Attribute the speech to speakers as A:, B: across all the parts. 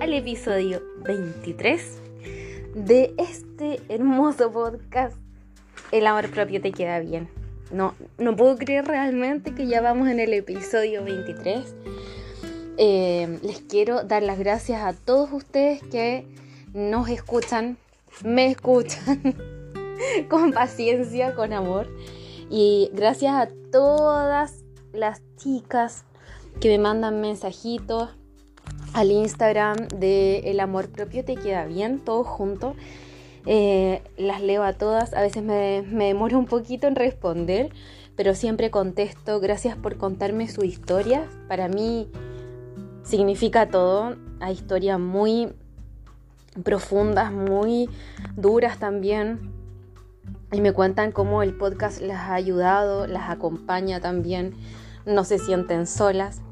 A: Al episodio 23 de este hermoso podcast El amor propio te queda bien. No, no puedo creer realmente que ya vamos en el episodio 23. Eh, les quiero dar las gracias a todos ustedes que nos escuchan, me escuchan con paciencia, con amor. Y gracias a todas las chicas que me mandan mensajitos al Instagram de El amor propio te queda bien, todo junto. Eh, las leo a todas, a veces me, me demoro un poquito en responder, pero siempre contesto. Gracias por contarme su historia. Para mí significa todo. Hay historias muy profundas, muy duras también. Y me cuentan cómo el podcast las ha ayudado, las acompaña también. No se sienten solas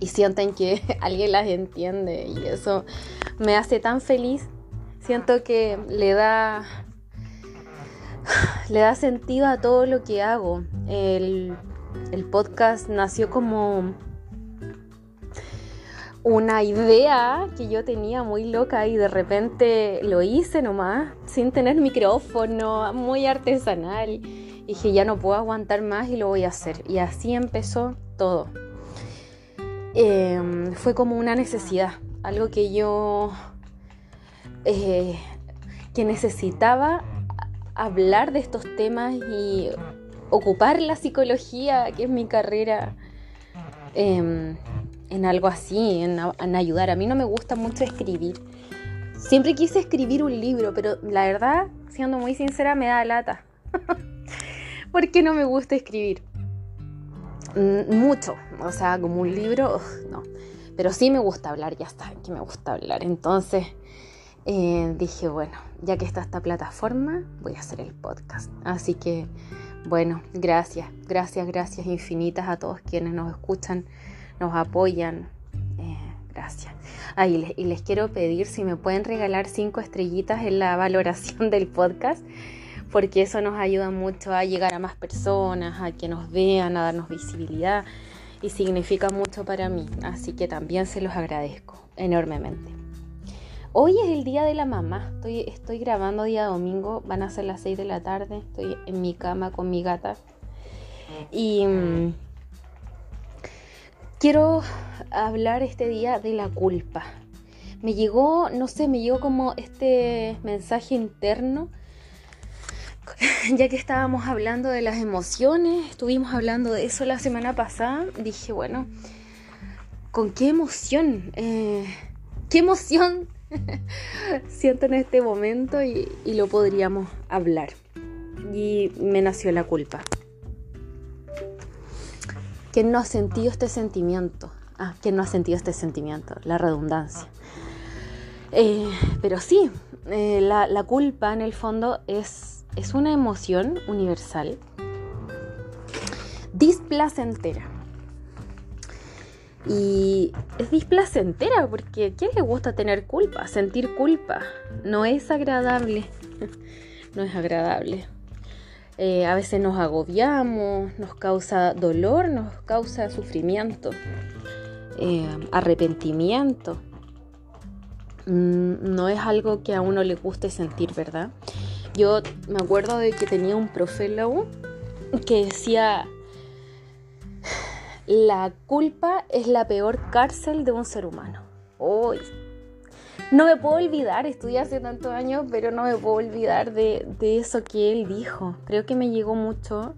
A: y sienten que alguien las entiende y eso me hace tan feliz. Siento que le da le da sentido a todo lo que hago. El, el podcast nació como una idea que yo tenía muy loca y de repente lo hice nomás, sin tener micrófono, muy artesanal. Y dije, ya no puedo aguantar más y lo voy a hacer. Y así empezó todo. Em, fue como una necesidad, algo que yo eh, que necesitaba hablar de estos temas y ocupar la psicología, que es mi carrera, em, en algo así, en, ayudar. A mí no me gusta mucho escribir. Siempre quise escribir un libro, pero la verdad, siendo muy sincera, me da lata. Porque no me gusta escribir. Mucho, o sea, como un libro, no. Pero sí me gusta hablar, ya está, que me gusta hablar. Entonces eh, dije, bueno, ya que está esta plataforma, voy a hacer el podcast. Así que, bueno, gracias, gracias, gracias infinitas a todos quienes nos escuchan, nos apoyan. Eh, gracias. Ah, les, y les quiero pedir si me pueden regalar cinco estrellitas en la valoración del podcast porque eso nos ayuda mucho a llegar a más personas, a que nos vean, a darnos visibilidad y significa mucho para mí, así que también se los agradezco enormemente. Hoy es el día de la mamá, estoy, estoy grabando día domingo, van a ser las 6 de la tarde, estoy en mi cama con mi gata y mm, quiero hablar este día de la culpa. Me llegó, no sé, me llegó como este mensaje interno ya que estábamos hablando de las emociones, estuvimos hablando de eso la semana pasada, dije, bueno, ¿con qué emoción? Eh, ¿Qué emoción siento en este momento y, lo podríamos hablar? Y me nació la culpa. ¿Quién no ha sentido este sentimiento? Ah, ¿quién no ha sentido este sentimiento? La redundancia. Eh, pero sí, eh, la culpa en el fondo es es una emoción universal displacentera. Y es displacentera porque ¿a quién le gusta tener culpa? Sentir culpa. No es agradable. no es agradable. Eh, a veces nos agobiamos, nos causa dolor, nos causa sufrimiento, eh, arrepentimiento. Mm, no es algo que a uno le guste sentir, ¿verdad? Yo me acuerdo de que tenía un profélogo que decía, la culpa es la peor cárcel de un ser humano. No me puedo olvidar, estudié hace tantos años, pero no me puedo olvidar de, de eso que él dijo. Creo que me llegó mucho,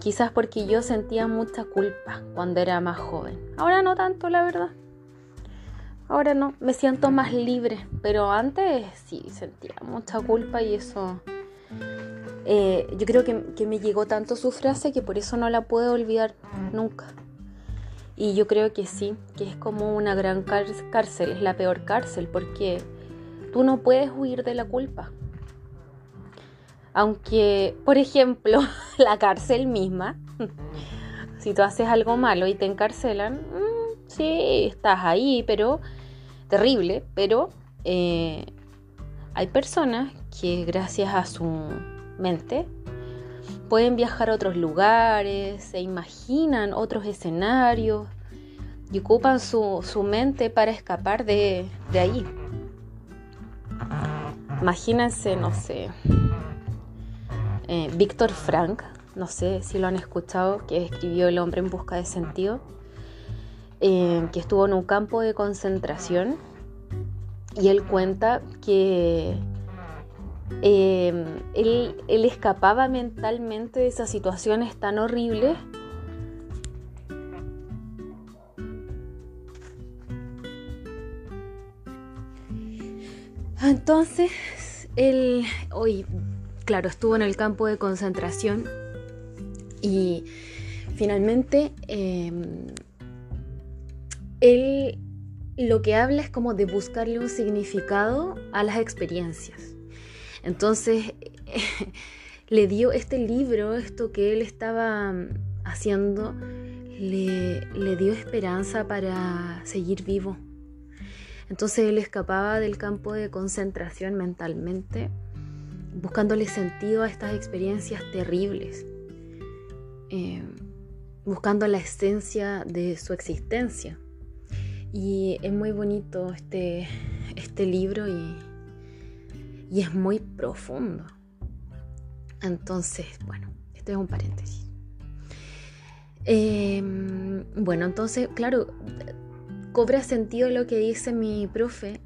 A: quizás porque yo sentía mucha culpa cuando era más joven. Ahora no tanto, la verdad. Ahora no, me siento más libre, pero antes sí sentía mucha culpa y eso... Eh, yo creo que, que, me llegó tanto su frase que por eso no la puedo olvidar nunca. Y yo creo que sí, que es como una gran cárcel, es la peor cárcel, porque tú no puedes huir de la culpa. Aunque, por ejemplo, la cárcel misma, si tú haces algo malo y te encarcelan, sí, estás ahí, pero terrible, pero eh, hay personas que gracias a su mente pueden viajar a otros lugares, se imaginan otros escenarios y ocupan su, mente para escapar de, de ahí. Imagínense, no sé, eh, Víctor Frank, no sé si lo han escuchado, que escribió El hombre en busca de sentido, eh, que estuvo en un campo de concentración y él cuenta que él, él escapaba mentalmente de esas situaciones tan horribles. Entonces, él hoy, claro, estuvo en el campo de concentración y finalmente em, él lo que habla es como de buscarle un significado a las experiencias. Entonces, le dio este libro, esto que él estaba haciendo, le, le dio esperanza para seguir vivo. Entonces él escapaba del campo de concentración mentalmente, buscándole sentido a estas experiencias terribles, eh, buscando la esencia de su existencia. Y es muy bonito este, este libro y, y es muy profundo. Entonces, bueno, este es un paréntesis. Eh, bueno, entonces, claro, cobra sentido lo que dice mi profe,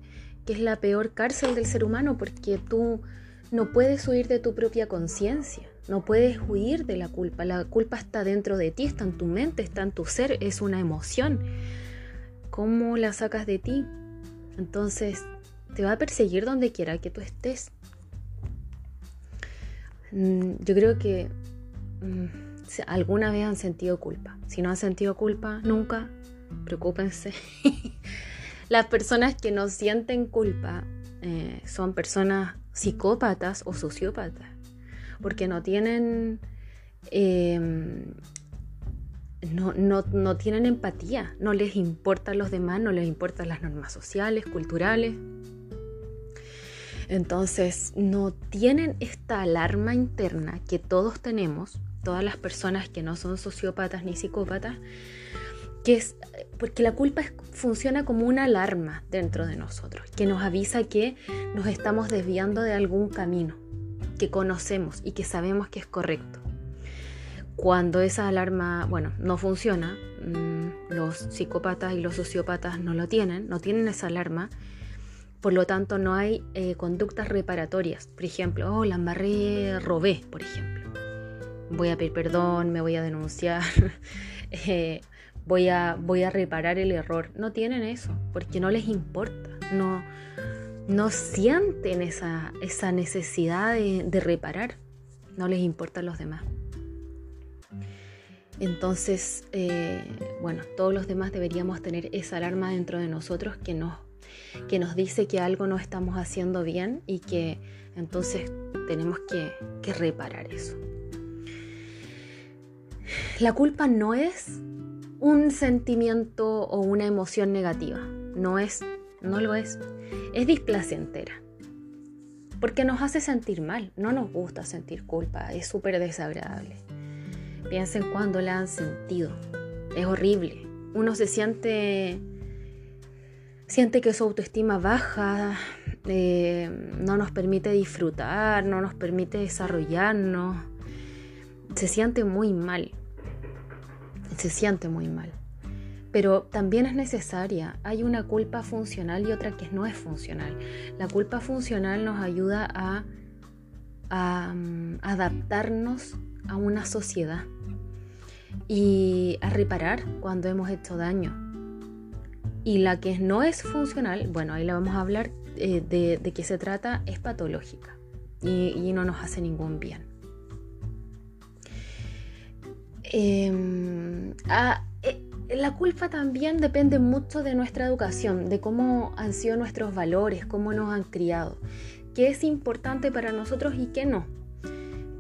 A: que es la peor cárcel del ser humano, porque tú no puedes huir de tu propia conciencia, no puedes huir de la culpa. La culpa está dentro de ti, está en tu mente, está en tu ser, es una emoción. ¿Cómo la sacas de ti? Entonces, te va a perseguir donde quiera que tú estés. Mm, yo creo que mm, alguna vez han sentido culpa. Si no han sentido culpa, nunca, preocúpense. Las personas que no sienten culpa eh, son personas psicópatas o sociópatas, porque no tienen, em, no, no, tienen empatía, no les importan los demás, no les importan las normas sociales, culturales. Entonces, no tienen esta alarma interna que todos tenemos, todas las personas que no son sociópatas ni psicópatas, que es porque la culpa funciona como una alarma dentro de nosotros, que nos avisa que nos estamos desviando de algún camino que conocemos y que sabemos que es correcto. Cuando esa alarma, bueno, no funciona, mm, los psicópatas y los sociópatas no lo tienen, no tienen esa alarma, por lo tanto no hay eh, conductas reparatorias. Por ejemplo, oh, la embarré, robé, por ejemplo. Voy a pedir perdón, me voy a denunciar. eh, voy a, voy a reparar el error. No tienen eso, porque no les importa, no, no sienten esa, esa necesidad de, reparar, no les importan los demás. Entonces, eh, bueno, todos los demás deberíamos tener esa alarma dentro de nosotros que nos, que nos dice que algo no estamos haciendo bien y que entonces tenemos que, que reparar eso. La culpa no es un sentimiento o una emoción negativa. No es, no lo es. Es displacentera. Porque nos hace sentir mal. No nos gusta sentir culpa. Es súper desagradable. Piensen cuando la han sentido. Es horrible. Uno se siente siente que su autoestima baja, eh, no nos permite disfrutar, no nos permite desarrollarnos, se siente muy mal se siente muy mal. Pero también es necesaria. Hay una culpa funcional y otra que no es funcional. La culpa funcional nos ayuda a, mm, adaptarnos a una sociedad y a reparar cuando hemos hecho daño. Y la que no es funcional, bueno, ahí la vamos a hablar eh, de, de qué se trata, es patológica y no nos hace ningún bien. Em, ah, eh, la culpa también depende mucho de nuestra educación, de cómo han sido nuestros valores, cómo nos han criado, qué es importante para nosotros y qué no.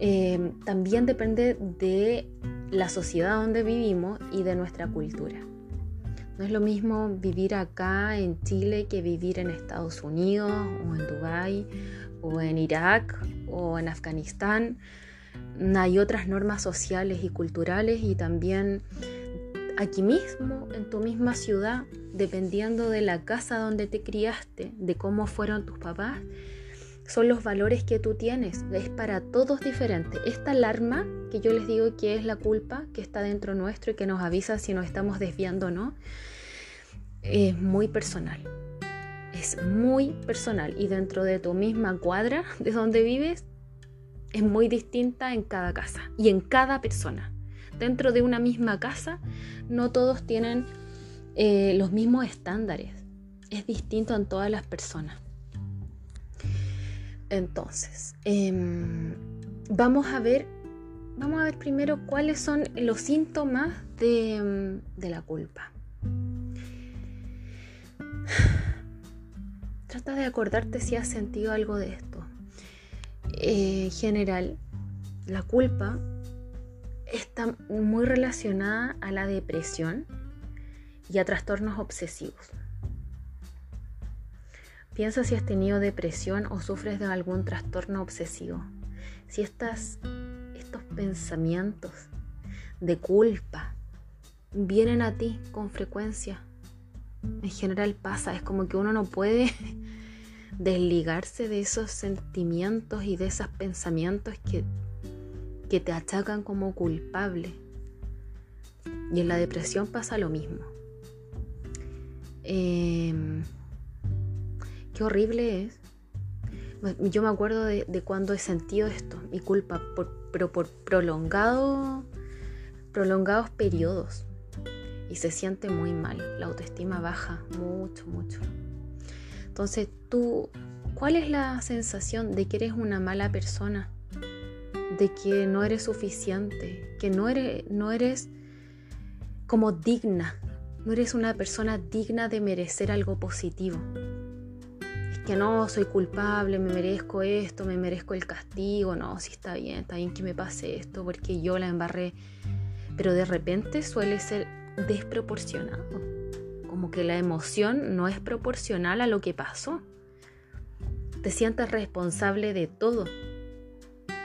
A: Em, también depende de la sociedad donde vivimos y de nuestra cultura. No es lo mismo vivir acá en Chile que vivir en Estados Unidos o en Dubái o en Irak o en Afganistán hay otras normas sociales y culturales y también aquí mismo, en tu misma ciudad, dependiendo de la casa donde te criaste, de cómo fueron tus papás, son los valores que tú tienes. Es para todos diferente. Esta alarma que yo les digo que es la culpa que está dentro nuestro y que nos avisa si nos estamos desviando o no, es muy personal. Es muy personal. Y dentro de tu misma cuadra de donde vives, es muy distinta en cada casa y en cada persona. Dentro de una misma casa, no todos tienen eh, los mismos estándares. Es distinto en todas las personas. Entonces, em, vamos a ver, vamos a ver primero cuáles son los síntomas de, em, la culpa. Trata de acordarte si has sentido algo de esto. Eh, en general, la culpa está muy relacionada a la depresión y a trastornos obsesivos. Piensa si has tenido depresión o sufres de algún trastorno obsesivo. Si estas, estos pensamientos de culpa vienen a ti con frecuencia. En general pasa, es como que uno no puede desligarse de esos sentimientos y de esos pensamientos que, que te achacan como culpable. Y en la depresión pasa lo mismo. Eh, Qué horrible es. Yo me acuerdo de, cuando he sentido esto, mi culpa, pero por prolongado, prolongados periodos. Y se siente muy mal, la autoestima baja mucho, mucho. Entonces, tú, ¿cuál es la sensación de que eres una mala persona? De que no eres suficiente, que no eres, no eres como digna, no eres una persona digna de merecer algo positivo que no, soy culpable, me merezco esto, me merezco el castigo, no, sí está bien, está bien que me pase esto porque yo la embarré, pero de repente suele ser desproporcionado, como que la emoción no es proporcional a lo que pasó. Te sientes responsable de todo.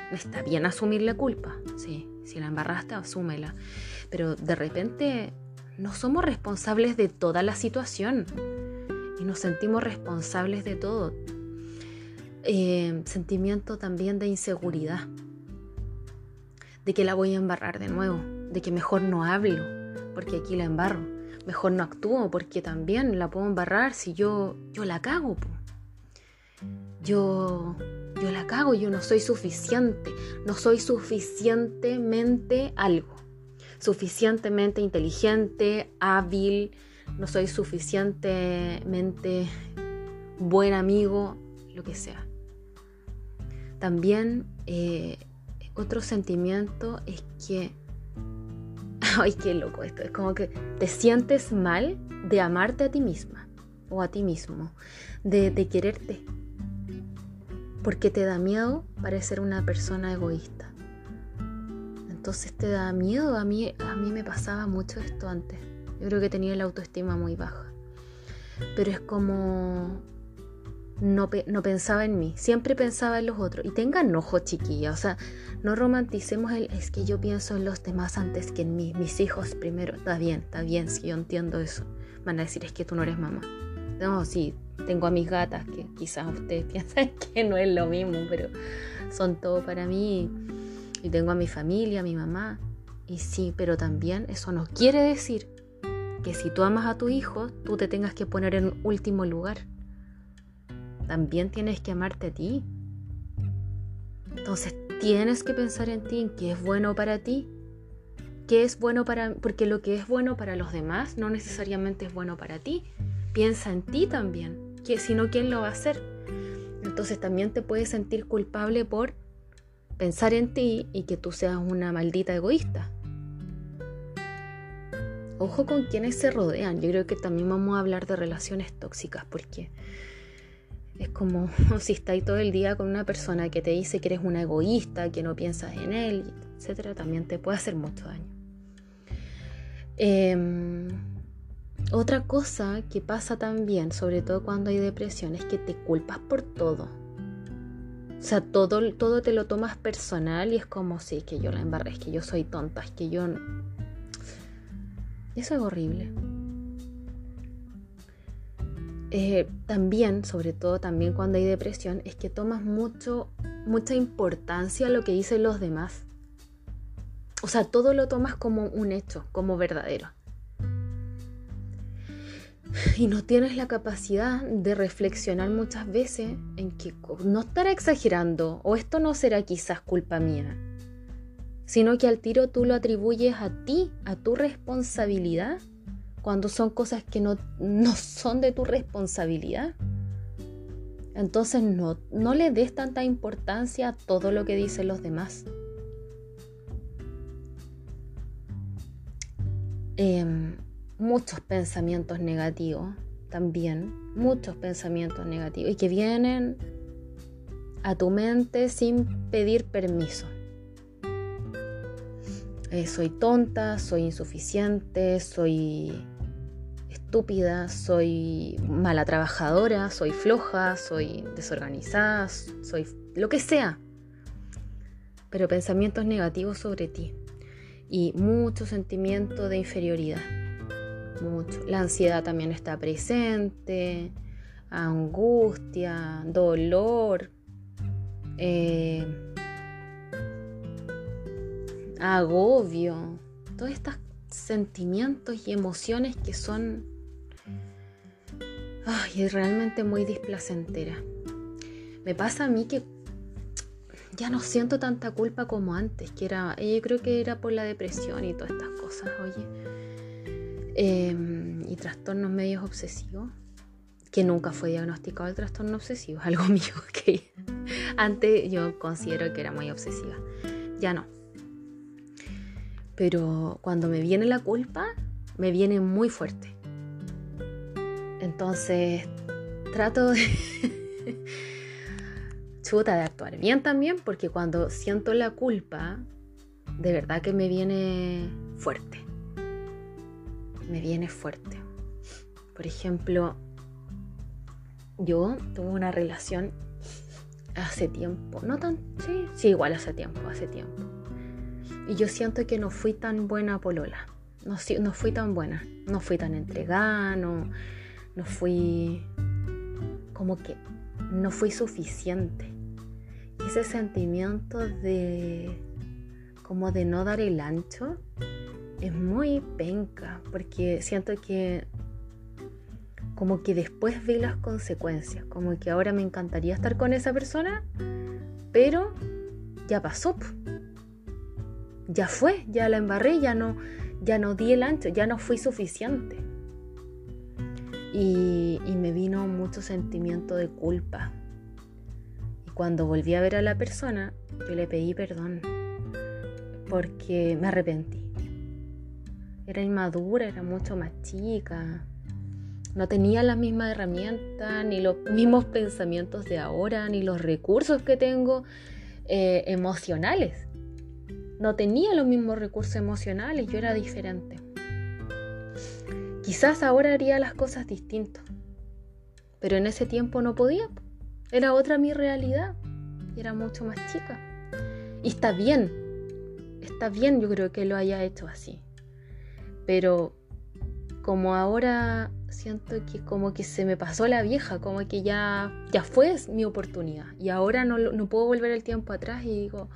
A: Está bien asumir la culpa, sí, si la embarraste, asúmela, pero de repente no somos responsables de toda la situación nos sentimos responsables de todo. Eh, sentimiento también de inseguridad, de que la voy a embarrar de nuevo, de que mejor no hablo, porque aquí la embarro, mejor no actúo, porque también la puedo embarrar si yo, yo la cago. Yo, yo la cago, yo no soy suficiente, no soy suficientemente algo, suficientemente inteligente, hábil, no soy suficientemente buen amigo, lo que sea. También eh, otro sentimiento es que, ay, qué loco esto, es como que te sientes mal de amarte a ti misma o a ti mismo, de, de quererte, porque te da miedo parecer una persona egoísta. Entonces te da miedo, a mí, a mí me pasaba mucho esto antes yo creo que tenía la autoestima muy baja. Pero es como no, no, pensaba en mí, siempre pensaba en los otros. Y tengan ojo, chiquilla, o sea, no romanticemos el, es que yo pienso en los demás antes que en mí, mis hijos primero. Está bien, está bien, si yo entiendo eso. Van a decir, es que tú no eres mamá. No, sí, tengo a mis gatas, que quizás ustedes piensan que no es lo mismo, pero son todo para mí. Y tengo a mi familia, a mi mamá. Y sí, pero también eso no quiere decir que si tú amas a tu hijo, tú te tengas que poner en último lugar. También tienes que amarte a ti. Entonces tienes que pensar en ti, en qué es bueno para ti. ¿Qué es bueno para porque lo que es bueno para los demás no necesariamente es bueno para ti. Piensa en ti también, que si no quién lo va a hacer. Entonces también te puedes sentir culpable por pensar en ti y que tú seas una maldita egoísta. Ojo con quienes se rodean. Yo creo que también vamos a hablar de relaciones tóxicas porque es como si estáis todo el día con una persona que te dice que eres una egoísta, que no piensas en él, etcétera, también te puede hacer mucho daño. Em, otra cosa que pasa también, sobre todo cuando hay depresión, es que te culpas por todo. O sea, todo, todo te lo tomas personal y es como, sí, que yo la embarré, es que yo soy tonta, es que yo Eso es horrible. Eh, también, sobre todo también cuando hay depresión, es que tomas mucho, mucha importancia a lo que dicen los demás. O sea, todo lo tomas como un hecho, como verdadero. Y no tienes la capacidad de reflexionar muchas veces en que no estará exagerando o esto no será quizás culpa mía, sino que al tiro tú lo atribuyes a ti, a tu responsabilidad cuando son cosas que no, son de tu responsabilidad. Entonces no, no le des tanta importancia a todo lo que dicen los demás. Em, muchos pensamientos negativos también, muchos pensamientos negativos y que vienen a tu mente sin pedir permiso. Eh, soy tonta, soy insuficiente, soy estúpida, soy mala trabajadora, soy floja, soy desorganizada, soy lo que sea. Pero pensamientos negativos sobre ti y mucho sentimiento de inferioridad. La ansiedad también está presente, angustia, dolor, eh, agobio, todos estos sentimientos y emociones que son Ay, es realmente muy displacentera. Me pasa a mí que ya no siento tanta culpa como antes, que era, yo creo que era por la depresión y todas estas cosas, oye. Em, y trastornos medios obsesivos, que nunca fue diagnosticado el trastorno obsesivo, algo mío que antes yo considero que era muy obsesiva, ya no. Pero cuando me viene la culpa, me viene muy fuerte. Entonces, trato de... chuta de actuar bien también, porque cuando siento la culpa, de verdad que me viene fuerte. Me viene fuerte. Por ejemplo, yo tuve una relación hace tiempo, no tan, sí, sí, igual hace tiempo, hace tiempo. Y yo siento que no fui tan buena polola, no, no fui tan buena, no fui tan entregada, no, no fui como que no fui suficiente. Ese sentimiento de como de no dar el ancho es muy penca porque siento que como que después vi las consecuencias, como que ahora me encantaría estar con esa persona, pero ya pasó. Ya fue, ya la embarré, ya no ya no di el ancho, ya no fui suficiente. Y, me vino mucho sentimiento de culpa. Y cuando volví a ver a la persona, yo le pedí perdón porque me arrepentí. Era inmadura, era mucho más chica. No tenía las mismas herramientas, ni los mismos pensamientos de ahora, ni los recursos que tengo eh, emocionales. No tenía los mismos recursos emocionales, yo era diferente. Quizás ahora haría las cosas distintas, pero en ese tiempo no podía. Era otra mi realidad, era mucho más chica. Y está bien, está bien yo creo que lo haya hecho así. Pero como ahora siento que como que se me pasó la vieja, como que ya, ya fue mi oportunidad. Y ahora no, no puedo volver el tiempo atrás y digo,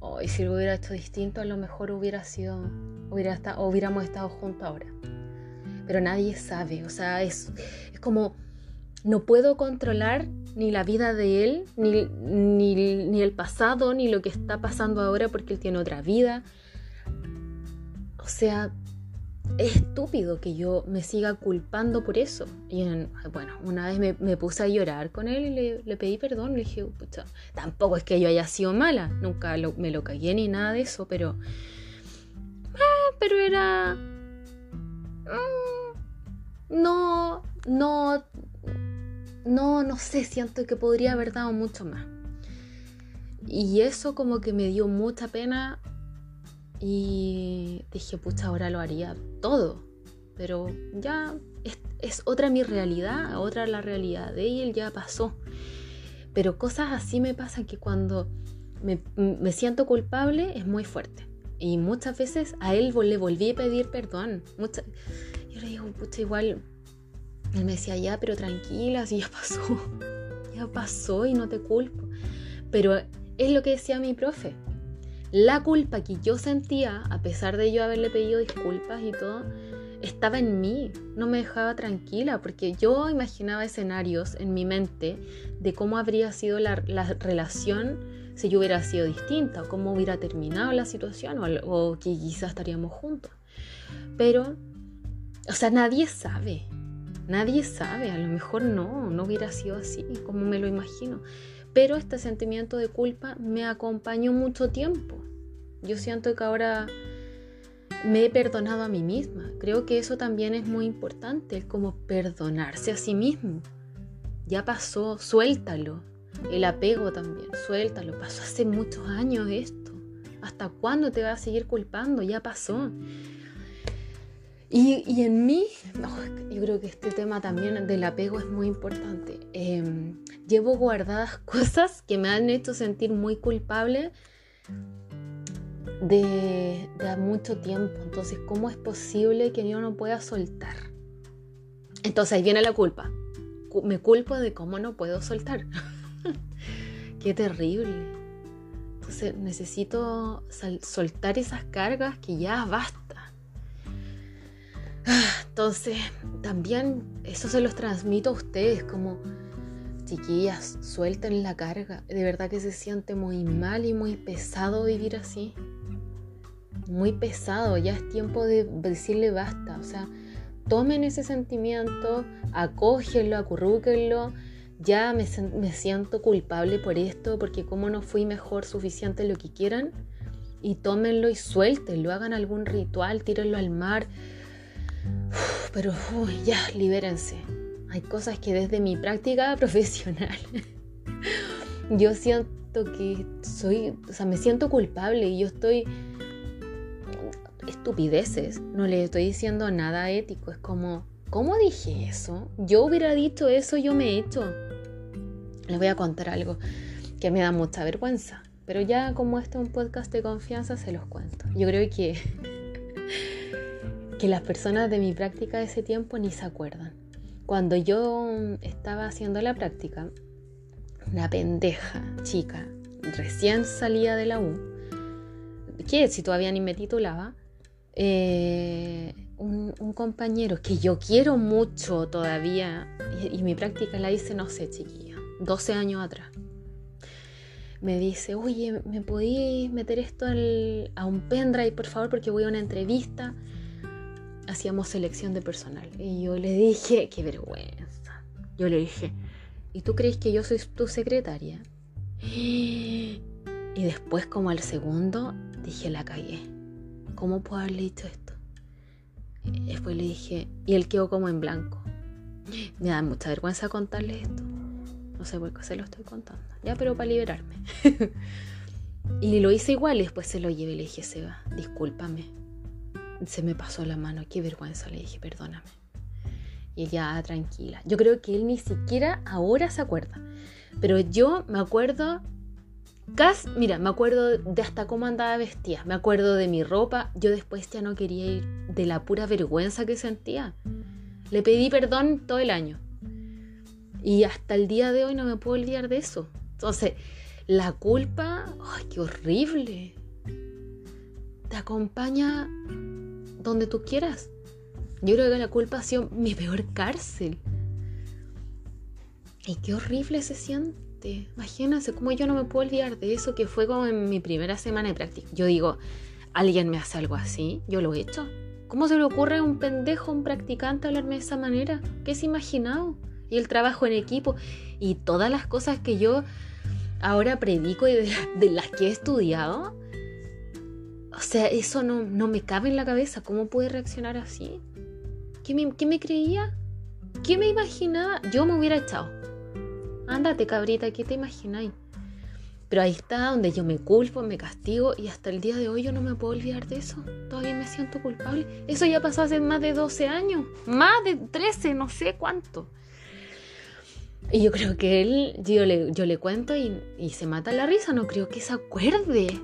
A: oh, si lo hubiera hecho distinto, a lo mejor hubiera sido, hubiera estado, hubiéramos estado juntos ahora. Pero nadie sabe, o sea, es, es como, no puedo controlar ni la vida de él, ni, ni, ni el pasado, ni lo que está pasando ahora porque él tiene otra vida. O sea, es estúpido que yo me siga culpando por eso. Y bueno, una vez me, puse a llorar con él y le, pedí perdón. Le dije, pucha, tampoco es que yo haya sido mala, nunca me lo cagué ni nada de eso, pero. Ah, pero era. Mm, no, no. No, no sé, siento que podría haber dado mucho más. Y eso como que me dio mucha pena y dije, pucha, ahora lo haría todo. Pero ya es, otra mi realidad, otra la realidad de él, ya pasó. Pero cosas así me pasan que cuando me, siento culpable es muy fuerte. Y muchas veces a él le volví a pedir perdón. Yo le digo, pucha, igual. Él me decía, ya, pero tranquila, si ya pasó. Ya pasó y no te culpo. Pero es lo que decía mi profe. La culpa que yo sentía, a pesar de yo haberle pedido disculpas y todo, estaba en mí, no me dejaba tranquila, porque yo imaginaba escenarios en mi mente de cómo habría sido la, relación si yo hubiera sido distinta, o cómo hubiera terminado la situación, o, o que quizás estaríamos juntos. Pero, o sea, nadie sabe, nadie sabe, a lo mejor no, no hubiera sido así como me lo imagino. Pero este sentimiento de culpa me acompañó mucho tiempo. Yo siento que ahora me he perdonado a mí misma. Creo que eso también es muy importante, es como perdonarse a sí mismo. Ya pasó, suéltalo. El apego también, suéltalo. Pasó hace muchos años esto. ¿Hasta cuándo te vas a seguir culpando? Ya pasó. Y, en mí, yo creo que este tema también del apego es muy importante. Em, llevo guardadas cosas que me han hecho sentir muy culpable de, mucho tiempo. Entonces, ¿cómo es posible que yo no pueda soltar? Entonces ahí viene la culpa. Me culpo de cómo no puedo soltar. Qué terrible. Entonces necesito soltar esas cargas que ya basta. Entonces también eso se los transmito a ustedes como chiquillas, suelten la carga. De verdad que se siente muy mal y muy pesado vivir así muy pesado, ya es tiempo de decirle basta, o sea, tomen ese sentimiento, acógenlo, acurrúquenlo, ya me, me, siento culpable por esto, porque como no fui mejor suficiente lo que quieran, y tómenlo y suéltenlo, hagan algún ritual, tírenlo al mar, pero ya, libérense. Hay cosas que desde mi práctica profesional yo siento que soy, o sea, me siento culpable y yo estoy estupideces, no le estoy diciendo nada ético, es como, ¿cómo dije eso? Yo hubiera dicho eso, yo me he hecho. Les voy a contar algo que me da mucha vergüenza, pero ya como este es un podcast de confianza, se los cuento. Yo creo que, que las personas de mi práctica de ese tiempo ni se acuerdan. Cuando yo estaba haciendo la práctica, una pendeja chica, recién salía de la U, que si todavía ni me titulaba, eh, un, compañero que yo quiero mucho todavía, y, mi práctica la hice, no sé, chiquilla, 12 años atrás. Me dice, oye, ¿me podías meter esto a un pendrive, por favor? Porque voy a una entrevista. Hacíamos selección de personal. Y yo le dije, qué vergüenza. Yo le dije, ¿y tú crees que yo soy tu secretaria? Y después, como al segundo, dije, la cagué ¿cómo puedo haberle dicho esto? después le dije, y él quedó como en blanco. Me da mucha vergüenza contarle esto. No sé por qué se lo estoy contando. Ya, pero para liberarme. y lo hice igual y después se lo llevé y le dije, Seba, discúlpame. Se me pasó la mano, qué vergüenza, le dije, perdóname. Y ah, tranquila. Yo creo que él ni siquiera ahora se acuerda. Pero yo me acuerdo Cas, mira, me acuerdo de hasta cómo andaba vestida, me acuerdo de mi ropa, yo después ya no quería ir de la pura vergüenza que sentía. Le pedí perdón todo el año. Y hasta el día de hoy no me puedo olvidar de eso. Entonces, la culpa, ay, qué horrible. Te acompaña donde tú quieras. Yo creo que la culpa ha sido mi peor cárcel. Y qué horrible se siente Imagínense cómo yo no me puedo olvidar de eso que fue como en mi primera semana de práctica. Yo digo, alguien me hace algo así, yo lo he hecho. ¿Cómo se le ocurre a un pendejo, un practicante hablarme de esa manera? ¿Qué es imaginado? Y el trabajo en equipo y todas las cosas que yo ahora predico y de, las que he estudiado. O sea, eso no, no, me cabe en la cabeza. ¿Cómo puede reaccionar así? ¿Qué me, ¿Qué me creía? ¿Qué me imaginaba? Yo me hubiera echado. Ándate, cabrita, ¿qué te imagináis? Pero ahí está donde yo me culpo, me castigo y hasta el día de hoy yo no me puedo olvidar de eso. Todavía me siento culpable. Eso ya pasó hace más de 12 años, más de 13, no sé cuánto. Y yo creo que él, yo le, yo le cuento y, y se mata la risa, no creo que se acuerde.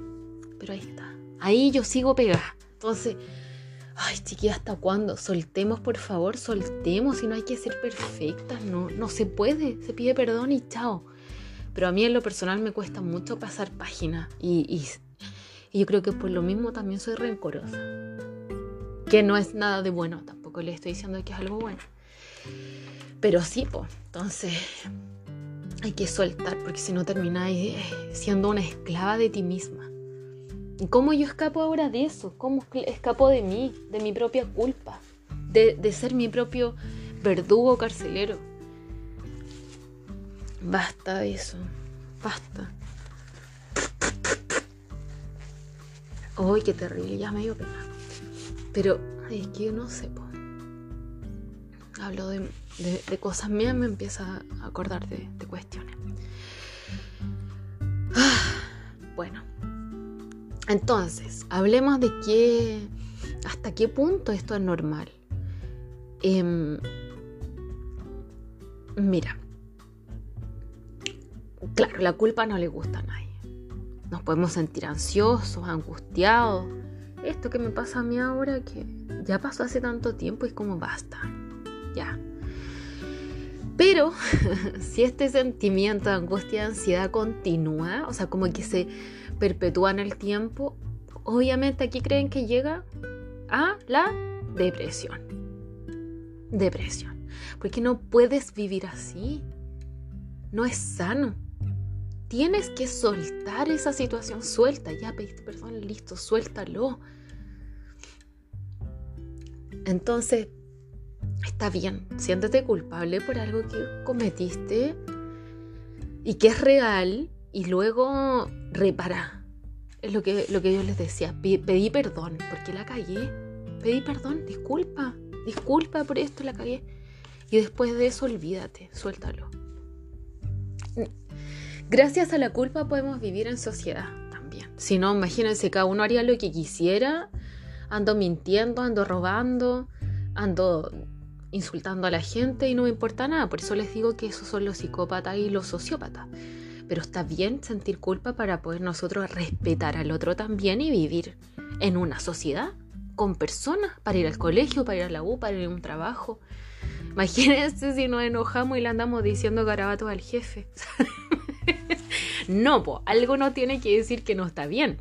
A: Pero ahí está. Ahí yo sigo pegada. Entonces, ay, chiquilla, ¿hasta cuándo? Soltemos, por favor, soltemos. Y no hay que ser perfectas, no, no se puede. Se pide perdón y chao. Pero a mí en lo personal me cuesta mucho pasar página. Y, y, y yo creo que por lo mismo también soy rencorosa. Que no es nada de bueno, tampoco le estoy diciendo que es algo bueno. Pero sí, pues, entonces hay que soltar, porque si no termináis eh, siendo una esclava de ti misma. ¿Y cómo yo escapo ahora de eso? ¿Cómo escapo de mí, de mi propia culpa? De, de ser mi propio verdugo carcelero. Basta de eso, basta. Uy, qué terrible, ya me dio pena. Pero es que no sé, hablo de, cosas mías, me empieza a acordar de, cuestiones. Ah, bueno, entonces, hablemos de qué, hasta qué punto esto es normal. Em, mira, claro, la culpa no le gusta a nadie. Nos podemos sentir ansiosos, angustiados, esto que me pasa a mí ahora, que ya pasó hace tanto tiempo, y como basta, ya. Pero si este sentimiento de angustia y ansiedad continúa, o sea, como que se perpetúa el tiempo, obviamente aquí creen que llega a la depresión. Depresión. Porque no puedes vivir así. No es sano. Tienes que soltar esa situación. Suelta, ya pediste perdón, listo, suéltalo. Entonces, está bien, siéntete culpable por algo que cometiste y que es real y luego repara. Es lo que, lo que yo les decía, pedí perdón porque la cagué. Pedí perdón, disculpa, disculpa por esto, la cagué. Y después de eso, olvídate, suéltalo. Gracias a la culpa podemos vivir en sociedad también. Si no, imagínense, cada uno haría lo que quisiera ando mintiendo, ando robando, ando insultando a la gente y no me importa nada. Por eso les digo que esos son los psicópatas y los sociópatas. Pero está bien sentir culpa para poder nosotros respetar al otro también y vivir en una sociedad con personas para ir al colegio, para ir a la U, para ir a un trabajo. Imagínense si nos enojamos y le andamos diciendo garabatos al jefe. no, pues algo no tiene que decir que no está bien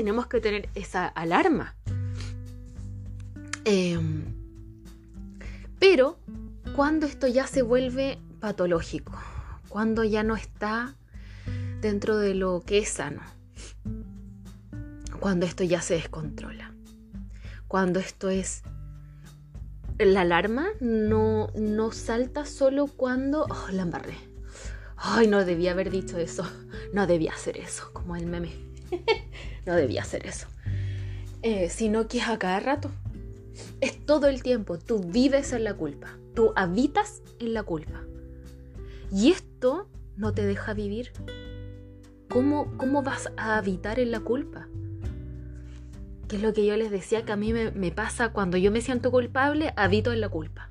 A: tenemos que tener esa alarma. Em, pero cuando esto ya se vuelve patológico, cuando ya no está dentro de lo que es sano, cuando esto ya se descontrola, cuando esto es... La alarma no, no salta solo cuando... Oh, la embarré. Ay, no debía haber dicho eso. No debía hacer eso, como el meme. no debía hacer eso. Eh, sino que es a cada rato. Es todo el tiempo. Tú vives en la culpa. Tú habitas en la culpa. Y esto no te deja vivir. ¿Cómo, cómo vas a habitar en la culpa? Que es lo que yo les decía que a mí me, me pasa cuando yo me siento culpable, habito en la culpa.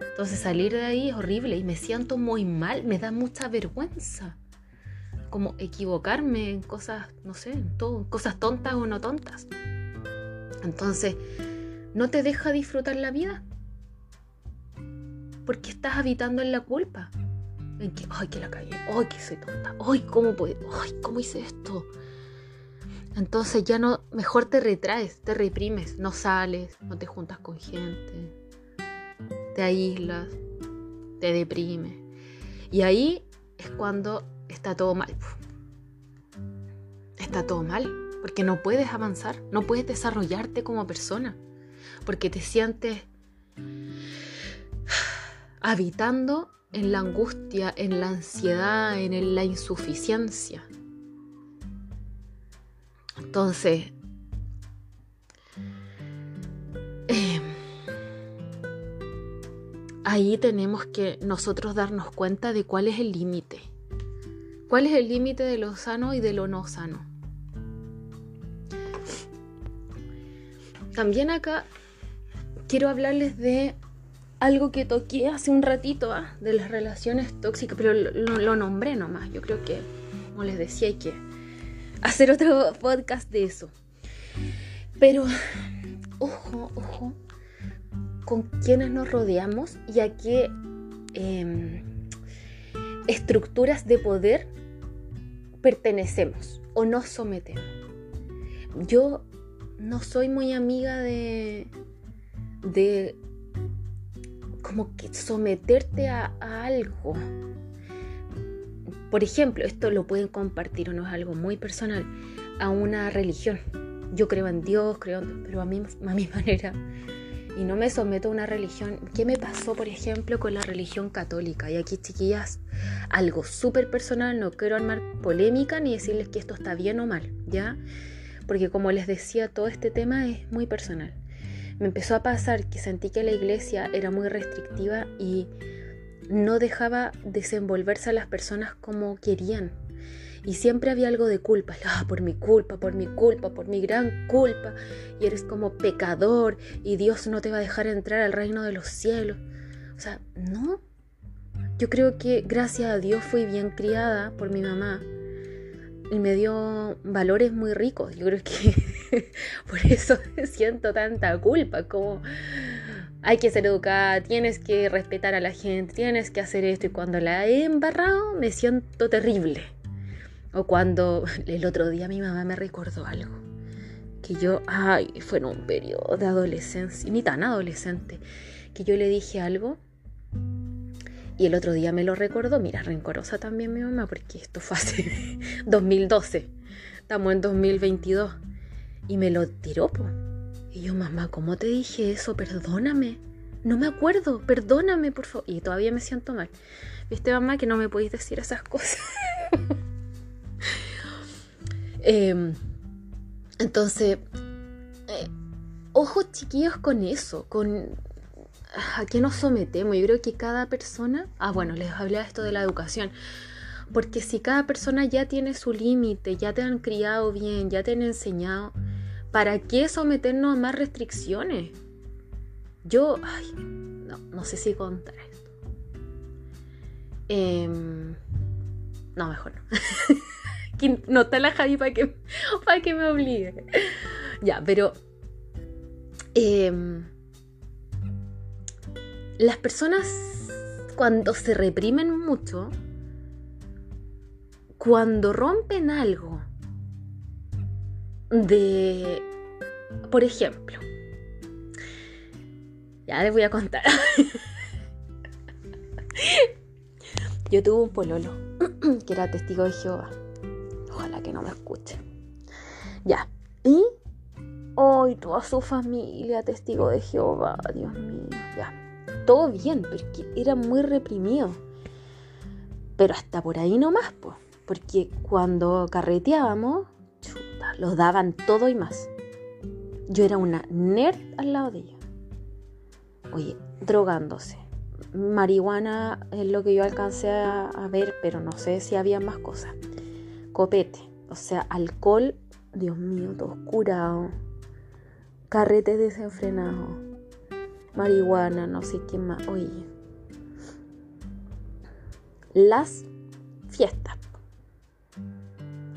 A: Entonces salir de ahí es horrible y me siento muy mal, me da mucha vergüenza como equivocarme en cosas, no sé, en todo, cosas tontas o no tontas. Entonces, no te deja disfrutar la vida. Porque estás habitando en la culpa. En que, ay, que la cagué, ay, que soy tonta, ay, ¿cómo puedo? Ay, ¿cómo hice esto? Entonces ya no, mejor te retraes, te reprimes, no sales, no te juntas con gente, te aíslas, te deprimes. Y ahí es cuando está todo mal. Está todo mal, porque no puedes avanzar, no puedes desarrollarte como persona, porque te sientes habitando en la angustia, en la ansiedad, en la insuficiencia. Entonces, em, ahí tenemos que nosotros darnos cuenta de cuál es el límite. ¿Cuál es el límite de lo sano y de lo no sano? También acá quiero hablarles de algo que toqué hace un ratito, ¿ah? de las relaciones tóxicas, pero lo, nombré nomás. Yo creo que, como les decía, hay que hacer otro podcast de eso. Pero, ojo, ojo, con quienes nos rodeamos y a qué em, estructuras de poder pertenecemos o nos sometemos. Yo no soy muy amiga de, de como que someterte a, algo. Por ejemplo, esto lo pueden compartir o no es algo muy personal, a una religión. Yo creo en Dios, creo en pero a mí, a mi manera. Y no me someto a una religión. ¿Qué me pasó, por ejemplo, con la religión católica? Y aquí, chiquillas, algo súper personal, no quiero armar polémica ni decirles que esto está bien o mal, ¿ya? Porque como les decía, todo este tema es muy personal me empezó a pasar que sentí que la iglesia era muy restrictiva y no dejaba desenvolverse a las personas como querían. Y siempre había algo de culpa, ah, por mi culpa, por mi culpa, por mi gran culpa. Y eres como pecador y Dios no te va a dejar entrar al reino de los cielos. O sea, no. Yo creo que gracias a Dios fui bien criada por mi mamá y me dio valores muy ricos. Yo creo que por eso siento tanta culpa, como hay que ser educada, tienes que respetar a la gente, tienes que hacer esto y cuando la he embarrado me siento terrible. O cuando el otro día mi mamá me recordó algo, que yo, ay, fue en un periodo de adolescencia, ni tan adolescente, que yo le dije algo y el otro día me lo recordó, mira, rencorosa también mi mamá, porque esto fue hace 2012, estamos en 2022. Y me lo tiró, po. Y yo, mamá, ¿cómo te dije eso? Perdóname. No me acuerdo, perdóname, por favor. Y todavía me siento mal. ¿Viste, mamá, que no me podéis decir esas cosas? Em, entonces, eh, ojos chiquillos con eso, con ¿a qué nos sometemos? Yo creo que cada persona, ah bueno, les hablaba esto de la educación, porque si cada persona ya tiene su límite, ya te han criado bien, ya te han enseñado, ¿para qué someternos a más restricciones? Yo, no, sé si contar esto. Em, no, mejor no. no está la Javi para que, que me obligue. Ya, pero... Eh, las personas cuando se reprimen mucho, cuando rompen algo de, por ejemplo, ya les voy a contar. Yo tuve un pololo que era testigo de Jehová. Ojalá que no me escuche. Ya. Y hoy toda su familia testigo de Jehová, Dios mío. Ya todo bien, porque era muy reprimido. Pero hasta por ahí nomás, pues. Porque cuando carreteábamos, los daban todo y más. Yo era una nerd al lado de ella. Oye, drogándose. Marihuana es lo que yo alcancé a, ver, pero no sé si había más cosas. Copete, o sea, alcohol, Dios mío, todo curado. Carrete desenfrenado marihuana, no sé qué más. Oye, las fiestas.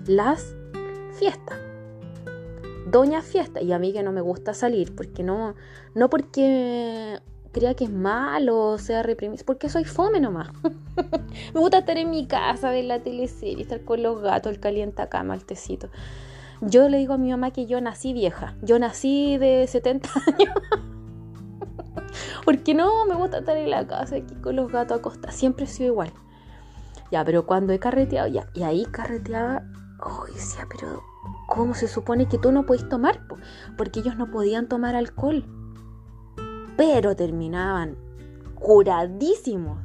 A: Las fiestas. Doña fiesta. Y a mí que no me gusta salir, porque no, no porque crea que es malo o sea reprimido, porque soy fome nomás. me gusta estar en mi casa, ver la teleserie, estar con los gatos, el calienta cama, el tecito. Yo le digo a mi mamá que yo nací vieja, yo nací de 70 años. Porque no, me gusta estar en la casa aquí con los gatos a costa. Siempre he sido igual. Ya, pero cuando he carreteado, ya, y ahí carreteaba, oh, decía, pero ¿cómo se supone que tú no podés tomar? Porque ellos no podían tomar alcohol. Pero terminaban curadísimos.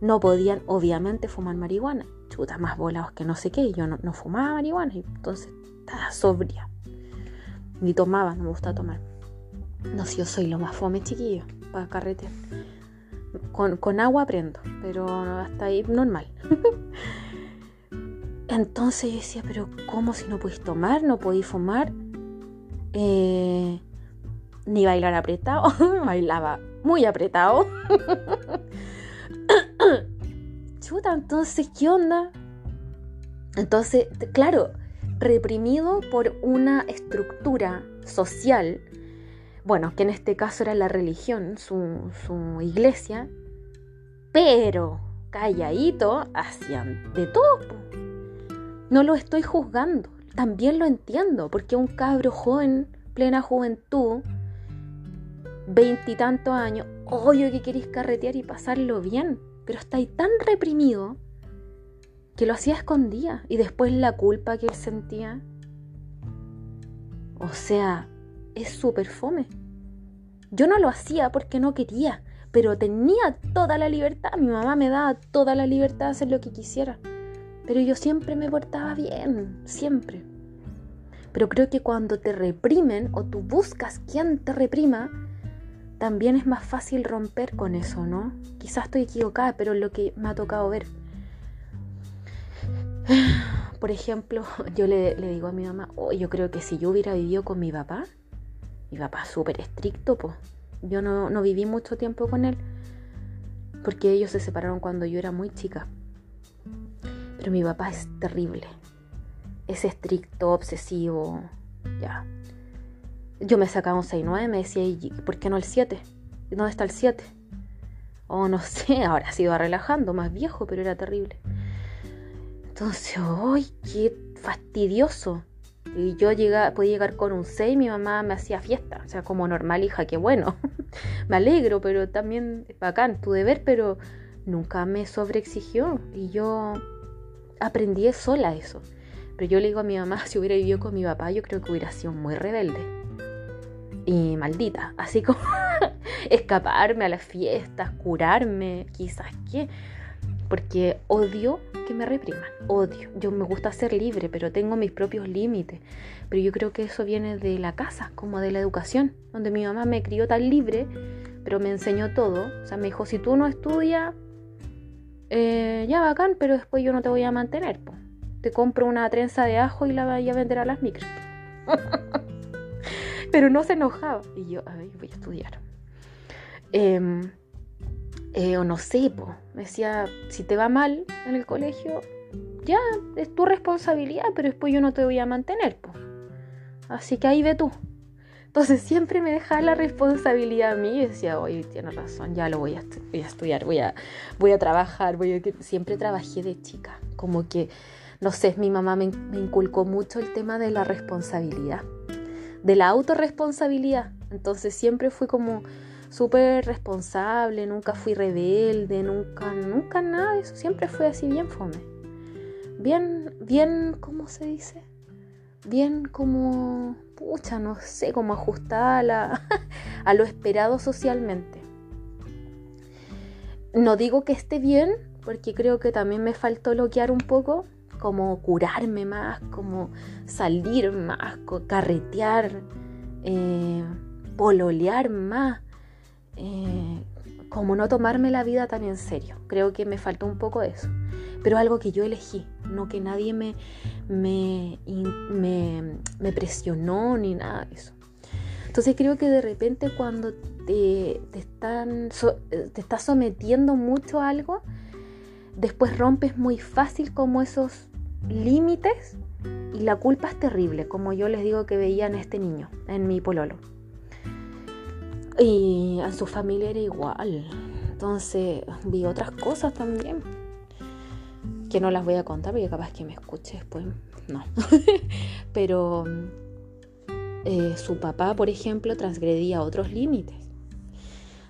A: No podían, obviamente, fumar marihuana. Chutas más volados que no sé qué. Yo no, fumaba marihuana, entonces estaba sobria. Ni tomaba, no me gusta tomar. No, si yo soy lo más fome, chiquillo, para carretear. Con, agua aprendo, pero hasta ahí normal. Entonces yo decía, pero ¿cómo si no podéis tomar, no podéis fumar? Eh, ni bailar apretado. Bailaba muy apretado. Chuta, entonces, ¿qué onda? Entonces, claro, reprimido por una estructura social, bueno, que en este caso era la religión, su, su iglesia, pero calladito hacían de todo. No lo estoy juzgando, también lo entiendo, porque un cabro joven, plena juventud, veintitantos años, obvio que queréis carretear y pasarlo bien, pero estáis tan reprimido que lo hacía escondida y después la culpa que él sentía. O sea, es súper fome. Yo no lo hacía porque no quería, pero tenía toda la libertad. Mi mamá me daba toda la libertad de hacer lo que quisiera. Pero yo siempre me portaba bien, siempre. Pero creo que cuando te reprimen o tú buscas quien te reprima, también es más fácil romper con eso, ¿no? Quizás estoy equivocada, pero es lo que me ha tocado ver. Por ejemplo, yo le, digo a mi mamá, oh, yo creo que si yo hubiera vivido con mi papá, mi papá súper estricto, pues. Yo no, no viví mucho tiempo con él, porque ellos se separaron cuando yo era muy chica. Pero mi papá es terrible. Es estricto, obsesivo, ya. Yo me sacaba un 6-9, me decía, ¿por qué no el 7? ¿Dónde está el 7? O no sé, ahora se iba relajando, más viejo, pero era terrible. Entonces, ¡ay, qué fastidioso! Y yo llega, podía llegar con un 6, mi mamá me hacía fiesta, o sea, como normal, hija, qué bueno. me alegro, pero también bacán, tu deber, pero nunca me sobreexigió. Y yo aprendí sola eso. Pero yo le digo a mi mamá, si hubiera vivido con mi papá, yo creo que hubiera sido muy rebelde y maldita, así como escaparme a las fiestas, curarme, quizás qué, porque odio que me repriman, odio. Yo me gusta ser libre, pero tengo mis propios límites. Pero yo creo que eso viene de la casa, como de la educación, donde mi mamá me crió tan libre, pero me enseñó todo. O sea, me dijo, si tú no estudias, eh, ya bacán, pero después yo no te voy a mantener. Te compro una trenza de ajo y la voy a vender a las micros. pero no se enojaba. Y yo, ay, voy a estudiar. Em, eh, o no sé, me decía, si te va mal en el colegio, ya, es tu responsabilidad, pero después yo no te voy a mantener. Así que ahí ve tú. Entonces siempre me dejaba la responsabilidad a mí y decía, oye, tienes razón, ya lo voy a, estudiar, voy a, trabajar, voy a... siempre trabajé de chica, como que, no sé, mi mamá me inculcó mucho el tema de la responsabilidad de la autorresponsabilidad. Entonces siempre fui como súper responsable, nunca fui rebelde, nunca, nunca nada de eso. Siempre fui así bien fome. Bien, bien, ¿cómo se dice? Bien como, pucha, no sé, como ajustada a, la, a lo esperado socialmente. No digo que esté bien, porque creo que también me faltó bloquear un poco, como curarme más, como salir más, carretear, eh, pololear más, eh, como no tomarme la vida tan en serio. Creo que me faltó un poco eso. Pero algo que yo elegí, no que nadie me, me, me, presionó ni nada de eso. Entonces creo que de repente cuando te, te, están, te estás sometiendo mucho a algo, después rompes muy fácil como esos límites y la culpa es terrible, como yo les digo que veía en este niño, en mi pololo. Y a su familia era igual. Entonces vi otras cosas también. Que no las voy a contar porque capaz que me escuche después. No. Pero eh, su papá, por ejemplo, transgredía otros límites.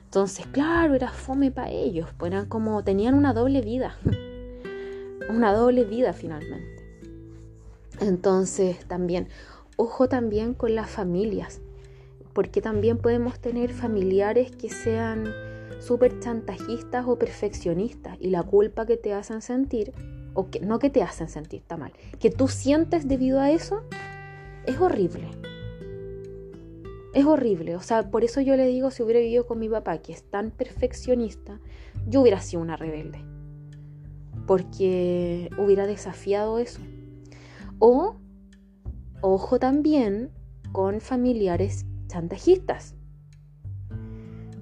A: Entonces, claro, era fome para ellos. Pues eran como, tenían una doble vida. una doble vida finalmente. Entonces también, ojo también con las familias, porque también podemos tener familiares que sean súper chantajistas o perfeccionistas y la culpa que te hacen sentir, o que no que te hacen sentir, está mal, que tú sientes debido a eso, es horrible. Es horrible, o sea, por eso yo le digo, si hubiera vivido con mi papá, que es tan perfeccionista, yo hubiera sido una rebelde porque hubiera desafiado eso. O, ojo también con familiares chantajistas.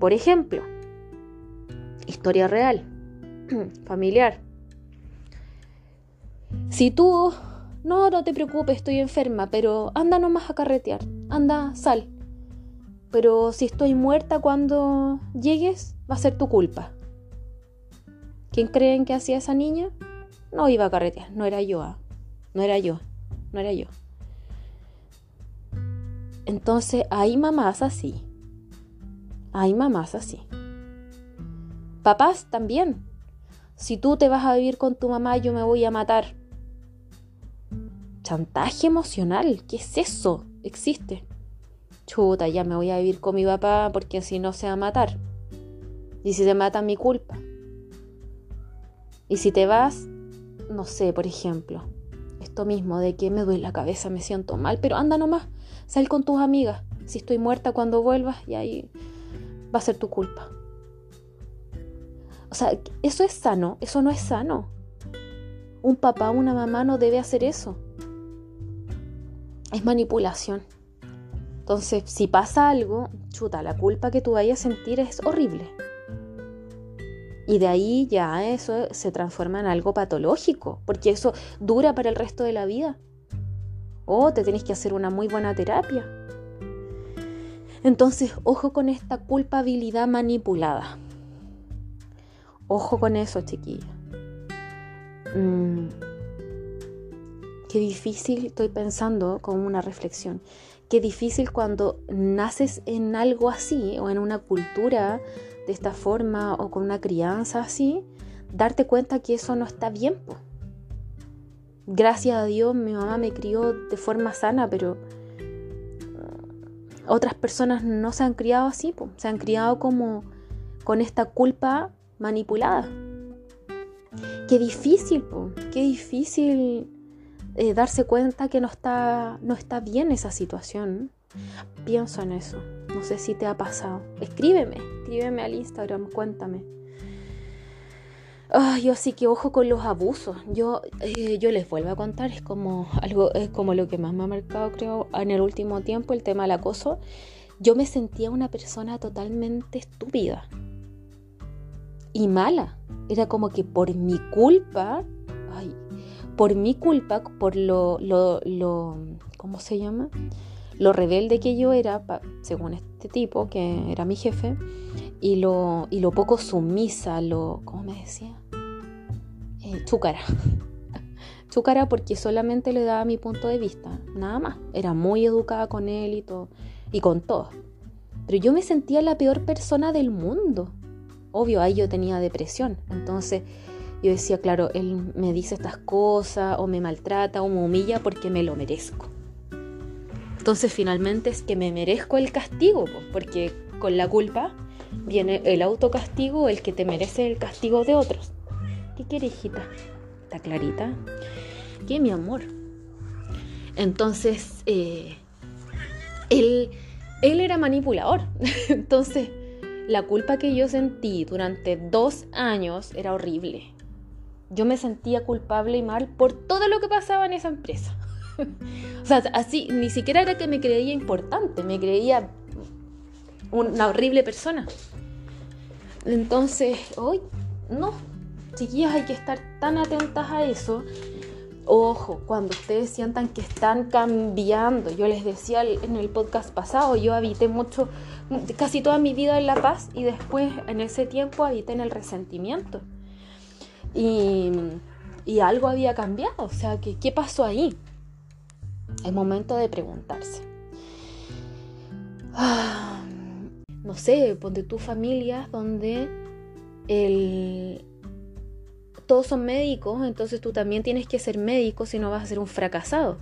A: Por ejemplo, historia real, familiar. Si tú no, no te preocupes, estoy enferma, pero anda nomás a carretear, anda, sal. Pero si estoy muerta cuando llegues, va a ser tu culpa. ¿Quién creen que hacía esa niña? No iba a carretear, no era yo, ¿ah? no era yo, no era yo. Entonces hay mamás así, hay mamás así. Papás también. Si tú te vas a vivir con tu mamá, yo me voy a matar. Chantaje emocional, ¿qué es eso? Existe. Chuta, ya me voy a vivir con mi papá porque si no se va a matar. Y si se mata, mi culpa. Y si te vas, no sé, por ejemplo, esto mismo de que me duele la cabeza, me siento mal, pero anda nomás, sal con tus amigas. Si estoy muerta cuando vuelvas, y ahí va a ser tu culpa. O sea, eso es sano, eso no es sano. Un papá o una mamá no debe hacer eso. Es manipulación. Entonces, si pasa algo, chuta, la culpa que tú vayas a sentir es horrible. Y de ahí ya eso se transforma en algo patológico, porque eso dura para el resto de la vida. O te tienes que hacer una muy buena terapia. Entonces, ojo con esta culpabilidad manipulada. Ojo con eso, chiquilla. Mm, qué difícil, estoy pensando con una reflexión, qué difícil cuando naces en algo así o en una cultura de esta forma o con una crianza así, darte cuenta que eso no está bien. Gracias a Dios mi mamá me crió de forma sana, pero uh, otras personas no se han criado así, se han criado como con esta culpa manipulada. Qué difícil, qué difícil eh, darse cuenta que no está, no está bien esa situación. Pienso en eso. No sé si te ha pasado. Escríbeme, escríbeme al Instagram, cuéntame. yo sí que ojo con los abusos. Yo, eh, yo les vuelvo a contar, es como algo, es como lo que más me ha marcado, creo, en el último tiempo, el tema del acoso. Yo me sentía una persona totalmente estúpida y mala. Era como que por mi culpa, ay, por mi culpa, por lo, lo, lo ¿cómo se llama? Lo rebelde que yo era, según este tipo, que era mi jefe, y lo, y lo poco sumisa, lo, ¿cómo me decía? Eh, chúcara. chúcara porque solamente le daba mi punto de vista, nada más. Era muy educada con él y todo, y con todo. Pero yo me sentía la peor persona del mundo. Obvio, ahí yo tenía depresión. Entonces yo decía, claro, él me dice estas cosas o me maltrata o me humilla porque me lo merezco. Entonces finalmente es que me merezco el castigo, porque con la culpa viene el autocastigo, el que te merece el castigo de otros. ¿Qué quiere, hijita? ¿Está clarita? ¿Qué, mi amor? Entonces, eh, él, él era manipulador. Entonces, la culpa que yo sentí durante dos años era horrible. Yo me sentía culpable y mal por todo lo que pasaba en esa empresa. o sea, así, ni siquiera era que me creía importante, me creía una horrible persona. Entonces, hoy, no, chiquillas, hay que estar tan atentas a eso. Ojo, cuando ustedes sientan que están cambiando, yo les decía en el podcast pasado, yo habité mucho, casi toda mi vida en la paz y después en ese tiempo habité en el resentimiento. Y, y algo había cambiado, o sea, ¿qué pasó ahí? Es momento de preguntarse. Ah, no sé, ponte tu familia donde el, todos son médicos, entonces tú también tienes que ser médico si no vas a ser un fracasado.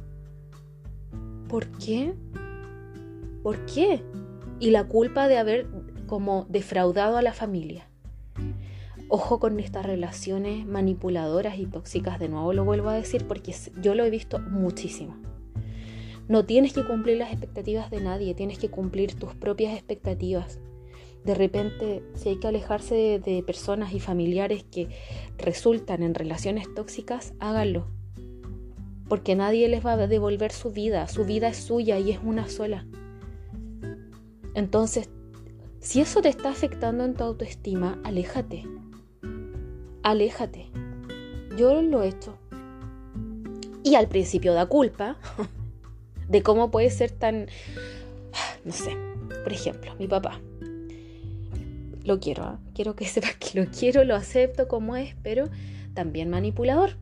A: ¿Por qué? ¿Por qué? Y la culpa de haber como defraudado a la familia. Ojo con estas relaciones manipuladoras y tóxicas, de nuevo lo vuelvo a decir porque yo lo he visto muchísimo. No tienes que cumplir las expectativas de nadie, tienes que cumplir tus propias expectativas. De repente, si hay que alejarse de, personas y familiares que resultan en relaciones tóxicas, háganlo. Porque nadie les va a devolver su vida, su vida es suya y es una sola. Entonces, si eso te está afectando en tu autoestima, aléjate. Aléjate. Yo lo he hecho. Y al principio da culpa de cómo puede ser tan, no sé, por ejemplo, mi papá. Lo quiero, ¿ah? quiero que sepas que lo quiero, lo acepto como es, pero también manipulador.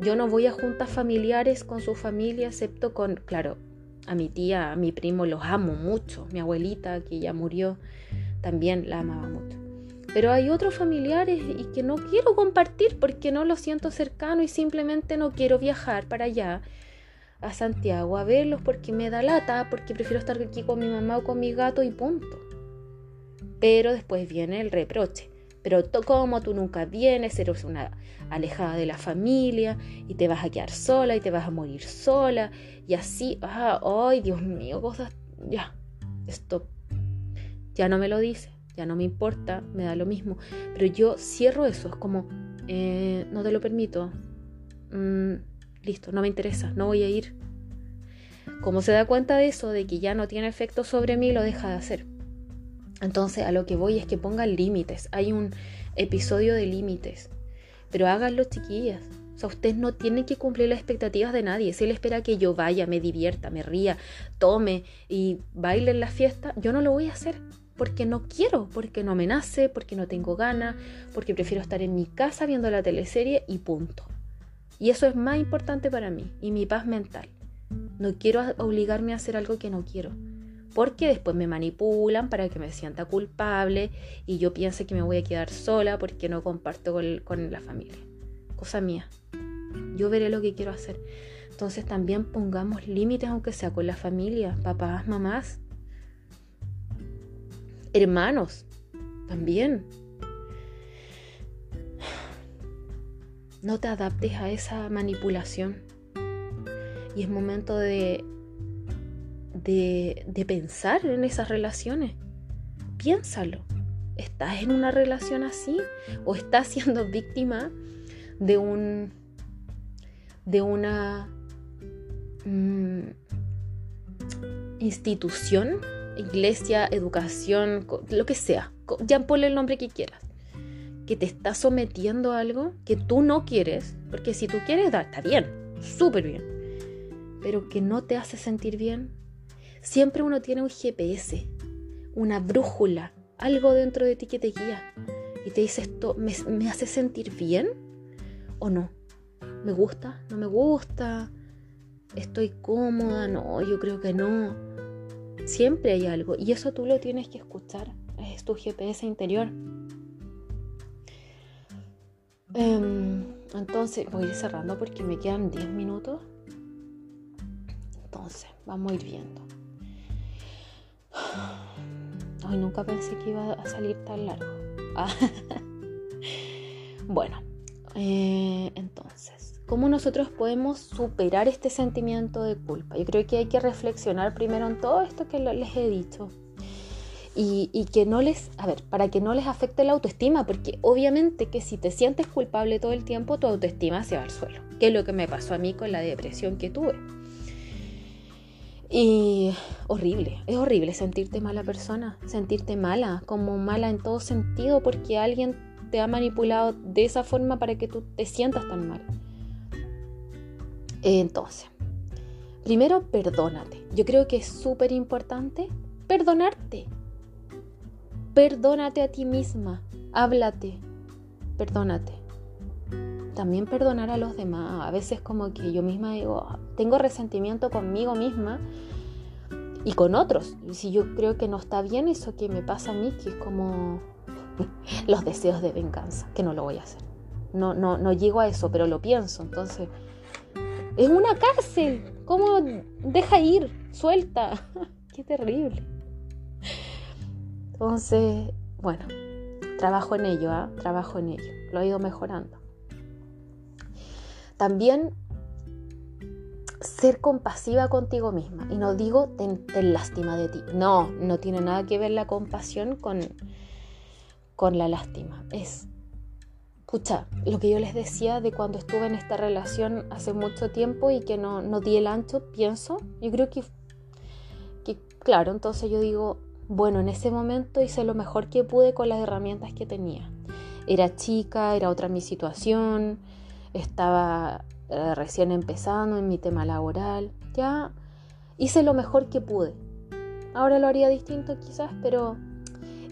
A: Yo no voy a juntas familiares con su familia, excepto con, claro, a mi tía, a mi primo los amo mucho. Mi abuelita, que ya murió, también la amaba mucho. Pero hay otros familiares y que no quiero compartir porque no lo siento cercano y simplemente no quiero viajar para allá a Santiago a verlos porque me da lata, porque prefiero estar aquí con mi mamá o con mi gato y punto. Pero después viene el reproche. Pero como tú nunca vienes, eres una alejada de la familia y te vas a quedar sola y te vas a morir sola y así, ah, ay Dios mío, cosas, ya, esto ya no me lo dice, ya no me importa, me da lo mismo, pero yo cierro eso, es como, eh, no te lo permito, mm, listo, no me interesa, no voy a ir. Como se da cuenta de eso, de que ya no tiene efecto sobre mí, lo deja de hacer. Entonces a lo que voy es que pongan límites. Hay un episodio de límites. Pero háganlo chiquillas. O sea, ustedes no tienen que cumplir las expectativas de nadie. Si él espera que yo vaya, me divierta, me ría, tome y baile en la fiesta, yo no lo voy a hacer. Porque no quiero, porque no me nace, porque no tengo ganas, porque prefiero estar en mi casa viendo la teleserie y punto. Y eso es más importante para mí y mi paz mental. No quiero obligarme a hacer algo que no quiero porque después me manipulan para que me sienta culpable y yo piense que me voy a quedar sola porque no comparto con, la familia. Cosa mía. Yo veré lo que quiero hacer. Entonces también pongamos límites aunque sea con la familia, papás, mamás, hermanos, también. No te adaptes a esa manipulación. Y es momento de de, pensar en esas relaciones. Piénsalo. ¿Estás en una relación así? ¿O estás siendo víctima de un. de una. Mm, institución, iglesia, educación, lo que sea, ya ponle el nombre que quieras, que te está sometiendo a algo que tú no quieres, porque si tú quieres, está bien, súper bien, pero que no te hace sentir bien, Siempre uno tiene un GPS, una brújula, algo dentro de ti que te guía y te dice esto, ¿me, hace sentir bien o no? ¿Me gusta? ¿No me gusta? ¿Estoy cómoda? No, yo creo que no. Siempre hay algo y eso tú lo tienes que escuchar. Es tu GPS interior. Em, entonces voy a ir cerrando porque me quedan 10 minutos. Entonces, vamos a ir viendo. Ay, nunca pensé que iba a salir tan largo. Ah. bueno, eh, entonces, ¿cómo nosotros podemos superar este sentimiento de culpa? Yo creo que hay que reflexionar primero en todo esto que les he dicho. Y, y, que no les, a ver, para que no les afecte la autoestima, porque obviamente que si te sientes culpable todo el tiempo, tu autoestima se va al suelo, que es lo que me pasó a mí con la depresión que tuve. Y horrible, es horrible sentirte mala persona, sentirte mala, como mala en todo sentido, porque alguien te ha manipulado de esa forma para que tú te sientas tan mal. Entonces, primero perdónate. Yo creo que es súper importante perdonarte. Perdónate a ti misma, háblate, perdónate también perdonar a los demás. A veces como que yo misma digo, tengo resentimiento conmigo misma y con otros. Si yo creo que no está bien eso que me pasa a mí, que es como los deseos de venganza, que no lo voy a hacer. No, no, no llego a eso, pero lo pienso. Entonces, es una cárcel. ¿Cómo deja ir? Suelta. Qué terrible. Entonces, bueno, trabajo en ello, ¿ah? trabajo en ello. Lo he ido mejorando. También ser compasiva contigo misma. Y no digo ten, lástima de ti. No, no tiene nada que ver la compasión con, con la lástima. Es, escucha, lo que yo les decía de cuando estuve en esta relación hace mucho tiempo y que no, no di el ancho, pienso, yo creo que, que, claro, entonces yo digo, bueno, en ese momento hice lo mejor que pude con las herramientas que tenía. Era chica, era otra mi situación estaba eh, recién empezando en mi tema laboral. Ya hice lo mejor que pude. Ahora lo haría distinto quizás, pero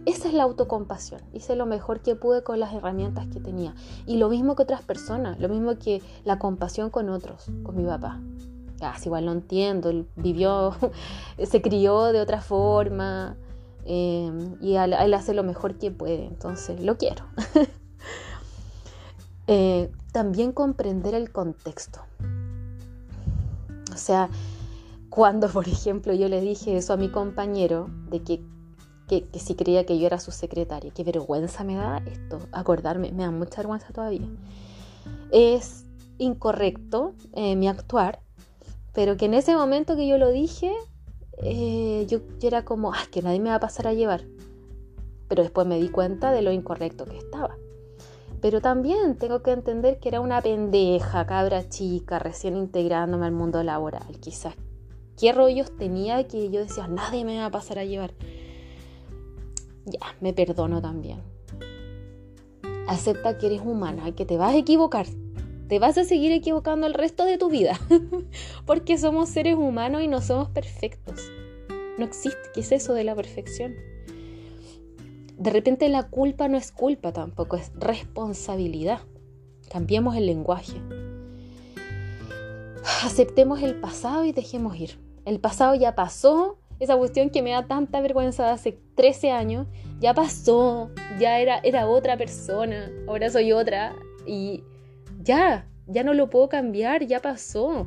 A: esa es la autocompasión. Hice lo mejor que pude con las herramientas que tenía. Y lo mismo que otras personas, lo mismo que la compasión con otros, con mi papá. Ah, igual no entiendo, vivió, se crió de otra forma em, y él, hace lo mejor que puede, entonces lo quiero. Eh, también comprender el contexto. O sea, cuando, por ejemplo, yo le dije eso a mi compañero, de que que, si creía que yo era su secretaria. Qué vergüenza me da esto, acordarme, me da mucha vergüenza todavía. Es incorrecto eh, mi actuar, pero que en ese momento que yo lo dije, eh, yo, era como, ah, que nadie me va a pasar a llevar. Pero después me di cuenta de lo incorrecto que estaba. Pero también tengo que entender que era una pendeja, cabra chica, recién integrándome al mundo laboral. Quizás qué rollos tenía que yo decía, nadie me va a pasar a llevar ya, me perdono también. Acepta que eres humana que te vas a equivocar. Te vas a seguir equivocando el resto de tu vida. Porque somos seres humanos y no somos perfectos. No existe. ¿Qué es eso de la perfección? De repente la culpa no es culpa tampoco, es responsabilidad. Cambiemos el lenguaje. Aceptemos el pasado y dejemos ir. El pasado ya pasó, esa cuestión que me da tanta vergüenza hace 13 años, ya pasó, ya era, era otra persona, ahora soy otra y ya, ya no lo puedo cambiar, ya pasó.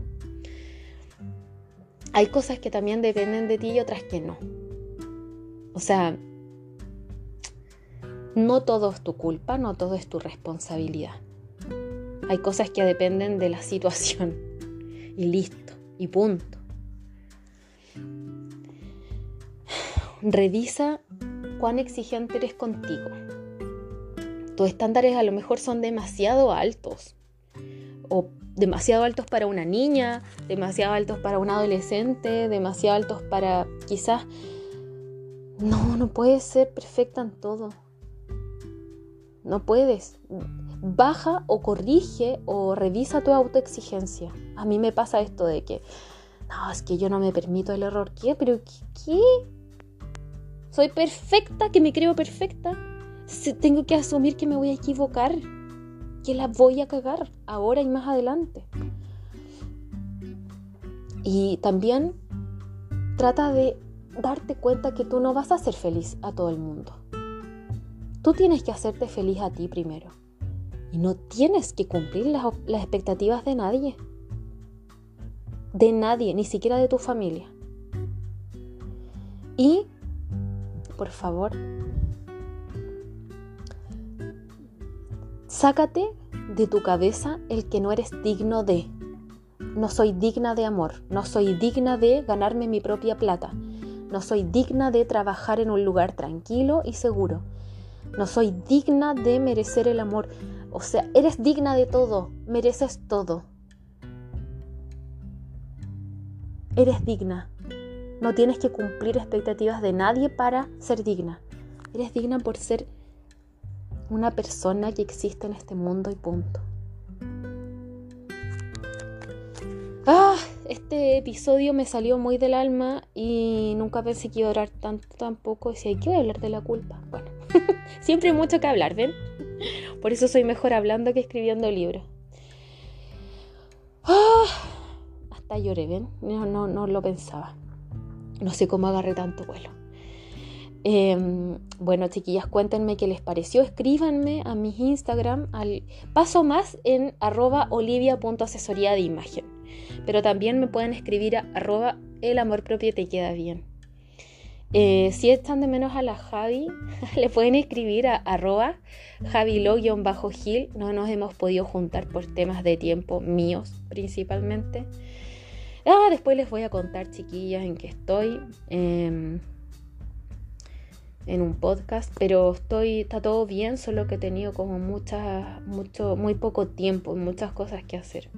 A: Hay cosas que también dependen de ti y otras que no. O sea, no todo es tu culpa, no todo es tu responsabilidad. Hay cosas que dependen de la situación. Y listo, y punto. revisa cuán exigente eres contigo. Tus estándares a lo mejor son demasiado altos o demasiado altos para una niña, demasiado altos para un adolescente, demasiado altos para quizás... No, no puedes ser perfecta en todo. No puedes. Baja o corrige o revisa tu autoexigencia. A mí me pasa esto de que, no, es que yo no me permito el error. ¿Qué? ¿Pero qué? Soy perfecta, que me creo perfecta. Tengo que asumir que me voy a equivocar, que la voy a cagar ahora y más adelante. Y también trata de darte cuenta que tú no vas a ser feliz a todo el mundo. Tú tienes que hacerte feliz a ti primero. Y no tienes que cumplir las, expectativas de nadie. De nadie, ni siquiera de tu familia. Y por favor, sácate de tu cabeza el que no eres digno de. No soy digna de amor, no soy digna de ganarme mi propia plata, no soy digna de trabajar en un lugar tranquilo y seguro, no soy digna de merecer el amor. O sea, eres digna de todo, mereces todo. Eres digna. No tienes que cumplir expectativas de nadie para ser digna. Eres digna por ser una persona que existe en este mundo y punto. Ah, este episodio me salió muy del alma y nunca pensé que iba a durar tanto tampoco. Si hay que hablar de la culpa. Bueno, siempre hay mucho que hablar, ¿ven? Por eso soy mejor hablando que escribiendo libros. Ah, hasta lloré, ¿ven? No, no, no lo pensaba. No sé cómo agarré tanto vuelo. Em, bueno, chiquillas, cuéntenme qué les pareció. Escríbanme a mi Instagram al paso más en arroba olivia.asesoría de imagen. Pero también me pueden escribir a arroba el amor propio te queda bien. Eh, si están de menos a la Javi, le pueden escribir a arroba javilo-gil. No nos hemos podido juntar por temas de tiempo míos principalmente. Ah, después les voy a contar, chiquillas, en qué estoy. Em, en un podcast, pero estoy, está todo bien, solo que he tenido como muchas, mucho, muy poco tiempo, muchas cosas que hacer.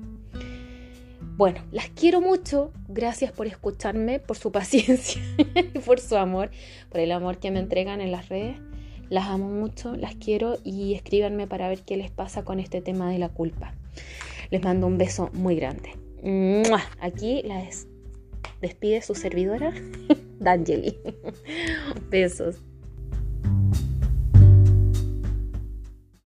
A: Bueno, las quiero mucho, gracias por escucharme, por su paciencia y por su amor, por el amor que me entregan en las redes. Las amo mucho, las quiero y escríbanme para ver qué les pasa con este tema de la culpa. Les mando un beso muy grande. Aquí las despide su servidora, D'Angeli. Besos.